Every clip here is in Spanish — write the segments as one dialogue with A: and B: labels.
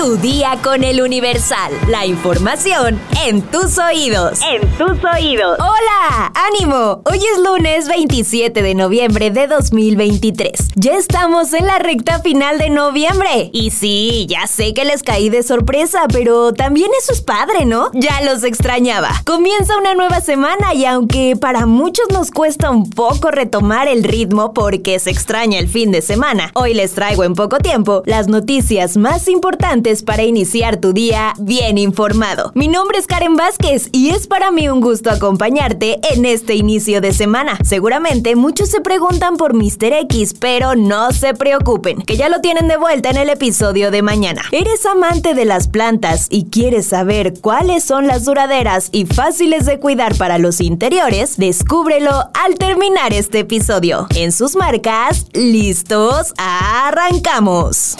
A: Tu día con el Universal. La información en tus oídos.
B: En tus oídos.
A: Hola, ánimo. Hoy es lunes 27 de noviembre de 2023. Ya estamos en la recta final de noviembre. Y sí, ya sé que les caí de sorpresa, pero también eso es padre, ¿no? Ya los extrañaba. Comienza una nueva semana y aunque para muchos nos cuesta un poco retomar el ritmo porque se extraña el fin de semana, hoy les traigo en poco tiempo las noticias más importantes para iniciar tu día bien informado. Mi nombre es Karen Vázquez y es para mí un gusto acompañarte en este inicio de semana. Seguramente muchos se preguntan por Mr. X, pero no se preocupen, que ya lo tienen de vuelta en el episodio de mañana. ¿Eres amante de las plantas y quieres saber cuáles son las duraderas y fáciles de cuidar para los interiores? Descúbrelo al terminar este episodio. En sus marcas, listos, arrancamos.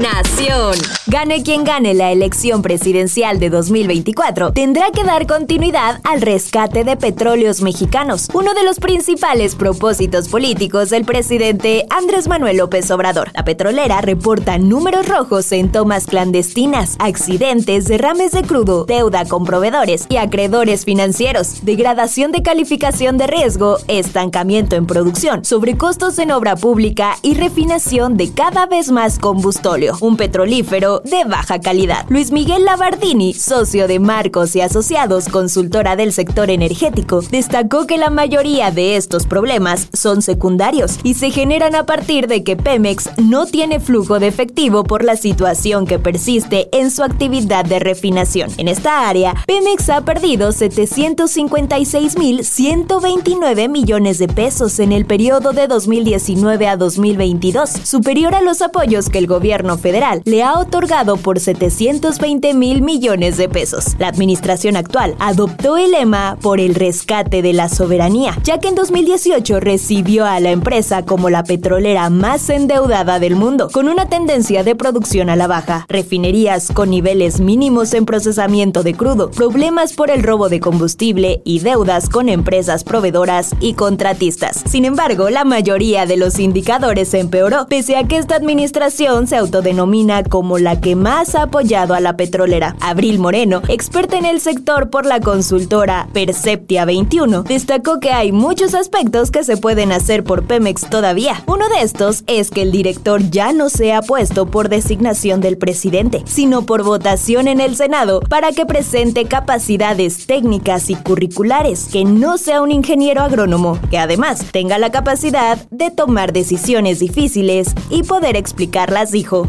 A: Nación. Gane quien gane la elección presidencial de 2024, tendrá que dar continuidad al rescate de petróleos mexicanos, uno de los principales propósitos políticos del presidente Andrés Manuel López Obrador. La petrolera reporta números rojos en tomas clandestinas, accidentes, derrames de crudo, deuda con proveedores y acreedores financieros, degradación de calificación de riesgo, estancamiento en producción, sobrecostos en obra pública y refinación de cada vez más combustible un petrolífero de baja calidad. Luis Miguel Labardini, socio de Marcos y Asociados, consultora del sector energético, destacó que la mayoría de estos problemas son secundarios y se generan a partir de que Pemex no tiene flujo de efectivo por la situación que persiste en su actividad de refinación. En esta área, Pemex ha perdido 756.129 millones de pesos en el periodo de 2019 a 2022, superior a los apoyos que el gobierno federal le ha otorgado por 720 mil millones de pesos. La administración actual adoptó el lema por el rescate de la soberanía, ya que en 2018 recibió a la empresa como la petrolera más endeudada del mundo, con una tendencia de producción a la baja, refinerías con niveles mínimos en procesamiento de crudo, problemas por el robo de combustible y deudas con empresas proveedoras y contratistas. Sin embargo, la mayoría de los indicadores empeoró, pese a que esta administración se auto denomina como la que más ha apoyado a la petrolera. Abril Moreno, experta en el sector por la consultora Perceptia 21, destacó que hay muchos aspectos que se pueden hacer por Pemex todavía. Uno de estos es que el director ya no sea puesto por designación del presidente, sino por votación en el Senado para que presente capacidades técnicas y curriculares, que no sea un ingeniero agrónomo, que además tenga la capacidad de tomar decisiones difíciles y poder explicarlas, dijo.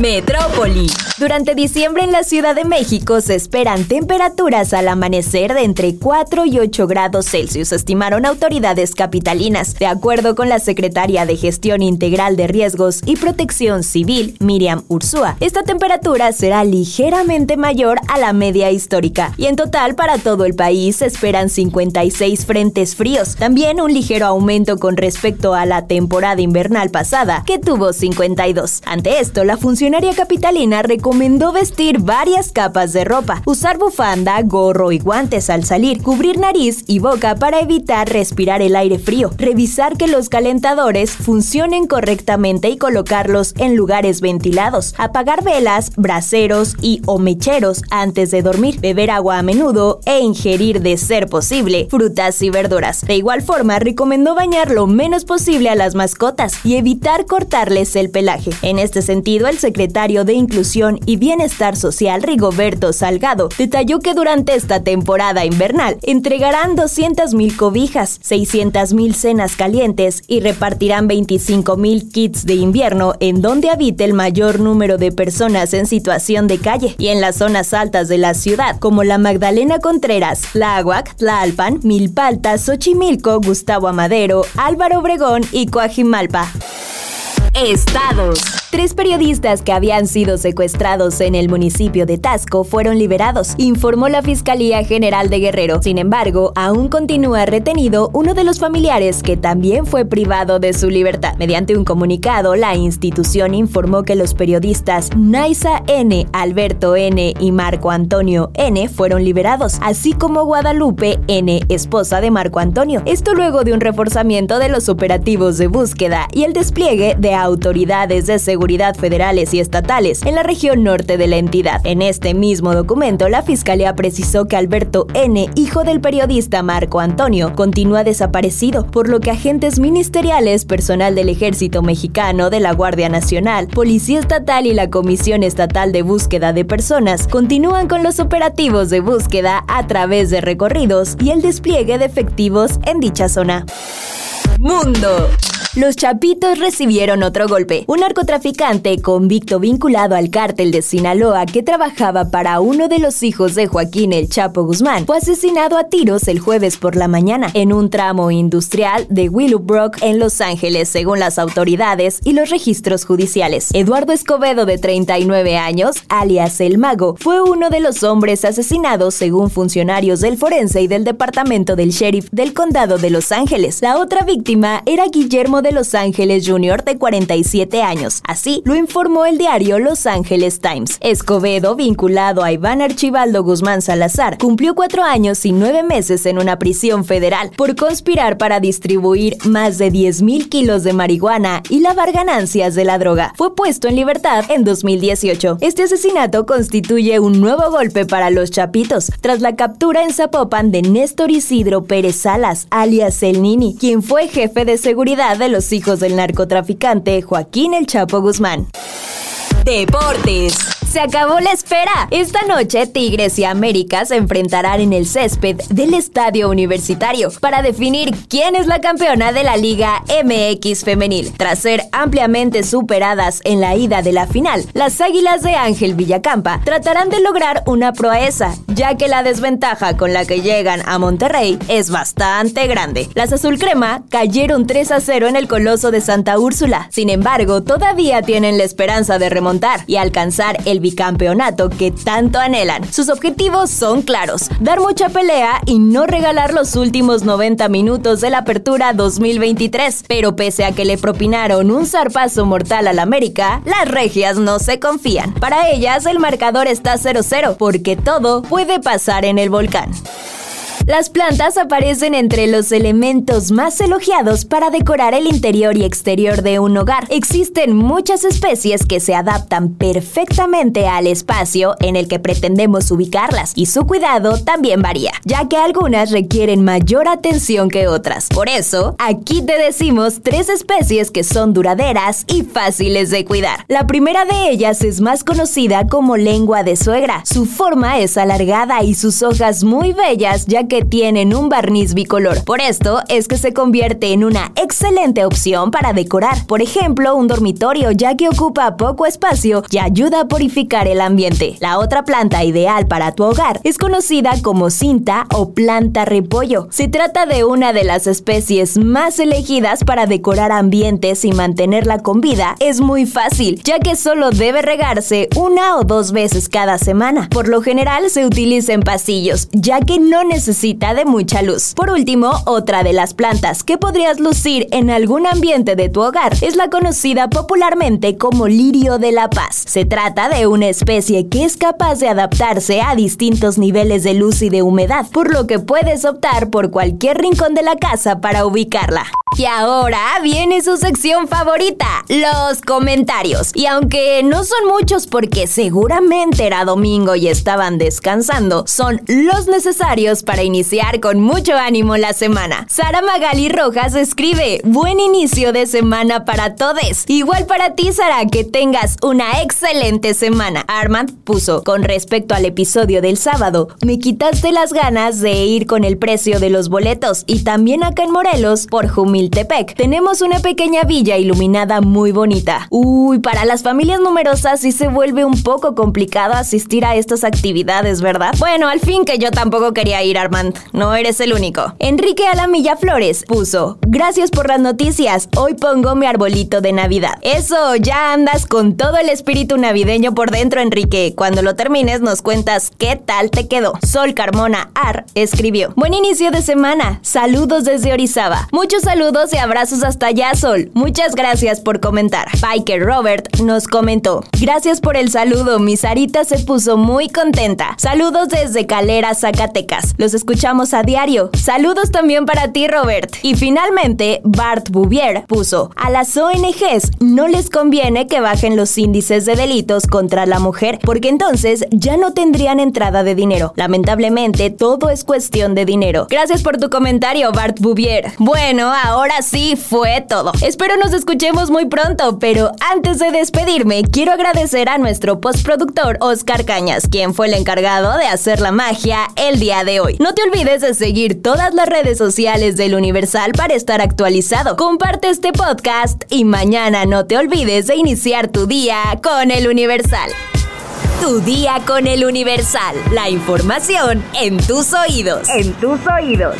A: Metrópoli. Durante diciembre en la Ciudad de México se esperan temperaturas al amanecer de entre 4 y 8 grados Celsius, estimaron autoridades capitalinas. De acuerdo con la secretaria de Gestión Integral de Riesgos y Protección Civil, Miriam Ursúa, esta temperatura será ligeramente mayor a la media histórica y en total para todo el país se esperan 56 frentes fríos, también un ligero aumento con respecto a la temporada invernal pasada, que tuvo 52. Ante esto, la función capitalina recomendó vestir varias capas de ropa, usar bufanda, gorro y guantes al salir, cubrir nariz y boca para evitar respirar el aire frío, revisar que los calentadores funcionen correctamente y colocarlos en lugares ventilados, apagar velas, braseros y o mecheros antes de dormir, beber agua a menudo e ingerir de ser posible frutas y verduras. De igual forma, recomendó bañar lo menos posible a las mascotas y evitar cortarles el pelaje. En este sentido, el secretario de Inclusión y Bienestar Social Rigoberto Salgado detalló que durante esta temporada invernal entregarán 200.000 cobijas, 600.000 cenas calientes y repartirán 25.000 kits de invierno en donde habite el mayor número de personas en situación de calle y en las zonas altas de la ciudad, como la Magdalena Contreras, Tláhuac, Tlalpan, Milpalta, Xochimilco, Gustavo Amadero, Álvaro Obregón y Coajimalpa. Estados. Tres periodistas que habían sido secuestrados en el municipio de Tasco fueron liberados, informó la Fiscalía General de Guerrero. Sin embargo, aún continúa retenido uno de los familiares que también fue privado de su libertad. Mediante un comunicado, la institución informó que los periodistas Naisa N, Alberto N y Marco Antonio N fueron liberados, así como Guadalupe N, esposa de Marco Antonio. Esto luego de un reforzamiento de los operativos de búsqueda y el despliegue de autoridades de seguridad seguridad federales y estatales en la región norte de la entidad. En este mismo documento, la Fiscalía precisó que Alberto N., hijo del periodista Marco Antonio, continúa desaparecido, por lo que agentes ministeriales, personal del Ejército Mexicano, de la Guardia Nacional, Policía Estatal y la Comisión Estatal de Búsqueda de Personas continúan con los operativos de búsqueda a través de recorridos y el despliegue de efectivos en dicha zona. Mundo. Los Chapitos recibieron otro golpe. Un narcotraficante convicto vinculado al cártel de Sinaloa que trabajaba para uno de los hijos de Joaquín el Chapo Guzmán fue asesinado a tiros el jueves por la mañana en un tramo industrial de Willowbrook en Los Ángeles, según las autoridades y los registros judiciales. Eduardo Escobedo, de 39 años, alias El Mago, fue uno de los hombres asesinados según funcionarios del forense y del departamento del sheriff del condado de Los Ángeles. La otra víctima era Guillermo de Los Ángeles Jr. de 47 años. Así lo informó el diario Los Angeles Times. Escobedo, vinculado a Iván Archibaldo Guzmán Salazar, cumplió cuatro años y nueve meses en una prisión federal por conspirar para distribuir más de 10 mil kilos de marihuana y lavar ganancias de la droga. Fue puesto en libertad en 2018. Este asesinato constituye un nuevo golpe para los Chapitos, tras la captura en Zapopan de Néstor Isidro Pérez Salas, alias El Nini, quien fue jefe de seguridad de los hijos del narcotraficante Joaquín El Chapo Guzmán. Deportes. Se acabó la espera. Esta noche Tigres y América se enfrentarán en el césped del Estadio Universitario para definir quién es la campeona de la Liga MX femenil. Tras ser ampliamente superadas en la ida de la final, las Águilas de Ángel Villacampa tratarán de lograr una proeza, ya que la desventaja con la que llegan a Monterrey es bastante grande. Las azul crema cayeron 3 a 0 en el Coloso de Santa Úrsula. Sin embargo, todavía tienen la esperanza de remontar y alcanzar el bicampeonato que tanto anhelan. Sus objetivos son claros, dar mucha pelea y no regalar los últimos 90 minutos de la apertura 2023. Pero pese a que le propinaron un zarpazo mortal al América, las regias no se confían. Para ellas el marcador está 0-0 porque todo puede pasar en el volcán. Las plantas aparecen entre los elementos más elogiados para decorar el interior y exterior de un hogar. Existen muchas especies que se adaptan perfectamente al espacio en el que pretendemos ubicarlas y su cuidado también varía, ya que algunas requieren mayor atención que otras. Por eso, aquí te decimos tres especies que son duraderas y fáciles de cuidar. La primera de ellas es más conocida como lengua de suegra. Su forma es alargada y sus hojas muy bellas ya que tienen un barniz bicolor. Por esto es que se convierte en una excelente opción para decorar, por ejemplo, un dormitorio ya que ocupa poco espacio y ayuda a purificar el ambiente. La otra planta ideal para tu hogar es conocida como cinta o planta repollo. Se trata de una de las especies más elegidas para decorar ambientes y mantenerla con vida. Es muy fácil, ya que solo debe regarse una o dos veces cada semana. Por lo general se utiliza en pasillos, ya que no necesita de mucha luz. Por último, otra de las plantas que podrías lucir en algún ambiente de tu hogar es la conocida popularmente como lirio de la paz. Se trata de una especie que es capaz de adaptarse a distintos niveles de luz y de humedad, por lo que puedes optar por cualquier rincón de la casa para ubicarla. Y ahora viene su sección favorita, los comentarios. Y aunque no son muchos porque seguramente era domingo y estaban descansando, son los necesarios para iniciar con mucho ánimo la semana. Sara Magali Rojas escribe, buen inicio de semana para todos. Igual para ti, Sara, que tengas una excelente semana. Armand puso, con respecto al episodio del sábado, me quitaste las ganas de ir con el precio de los boletos y también acá en Morelos por Tenemos una pequeña villa iluminada muy bonita. Uy, para las familias numerosas sí se vuelve un poco complicado asistir a estas actividades, ¿verdad? Bueno, al fin que yo tampoco quería ir, Armand. No eres el único. Enrique Alamilla Flores puso, gracias por las noticias, hoy pongo mi arbolito de Navidad. Eso, ya andas con todo el espíritu navideño por dentro, Enrique. Cuando lo termines nos cuentas qué tal te quedó. Sol Carmona Ar escribió, buen inicio de semana, saludos desde Orizaba. Muchos saludos y abrazos hasta allá, Sol. Muchas gracias por comentar. Biker Robert nos comentó, gracias por el saludo, mi Sarita se puso muy contenta. Saludos desde Calera, Zacatecas. Los escuchamos a diario. Saludos también para ti, Robert. Y finalmente, Bart Bouvier puso, a las ONGs no les conviene que bajen los índices de delitos contra la mujer porque entonces ya no tendrían entrada de dinero. Lamentablemente, todo es cuestión de dinero. Gracias por tu comentario, Bart Bouvier. Bueno, ahora sí fue todo. Espero nos escuchemos muy pronto, pero antes de despedirme, quiero agradecer a nuestro postproductor Oscar Cañas, quien fue el encargado de hacer la magia el día de hoy. No te olvides de seguir todas las redes sociales del Universal para estar actualizado. Comparte este podcast y mañana no te olvides de iniciar tu día con el Universal. Tu día con el Universal. La información en tus oídos.
B: En tus oídos.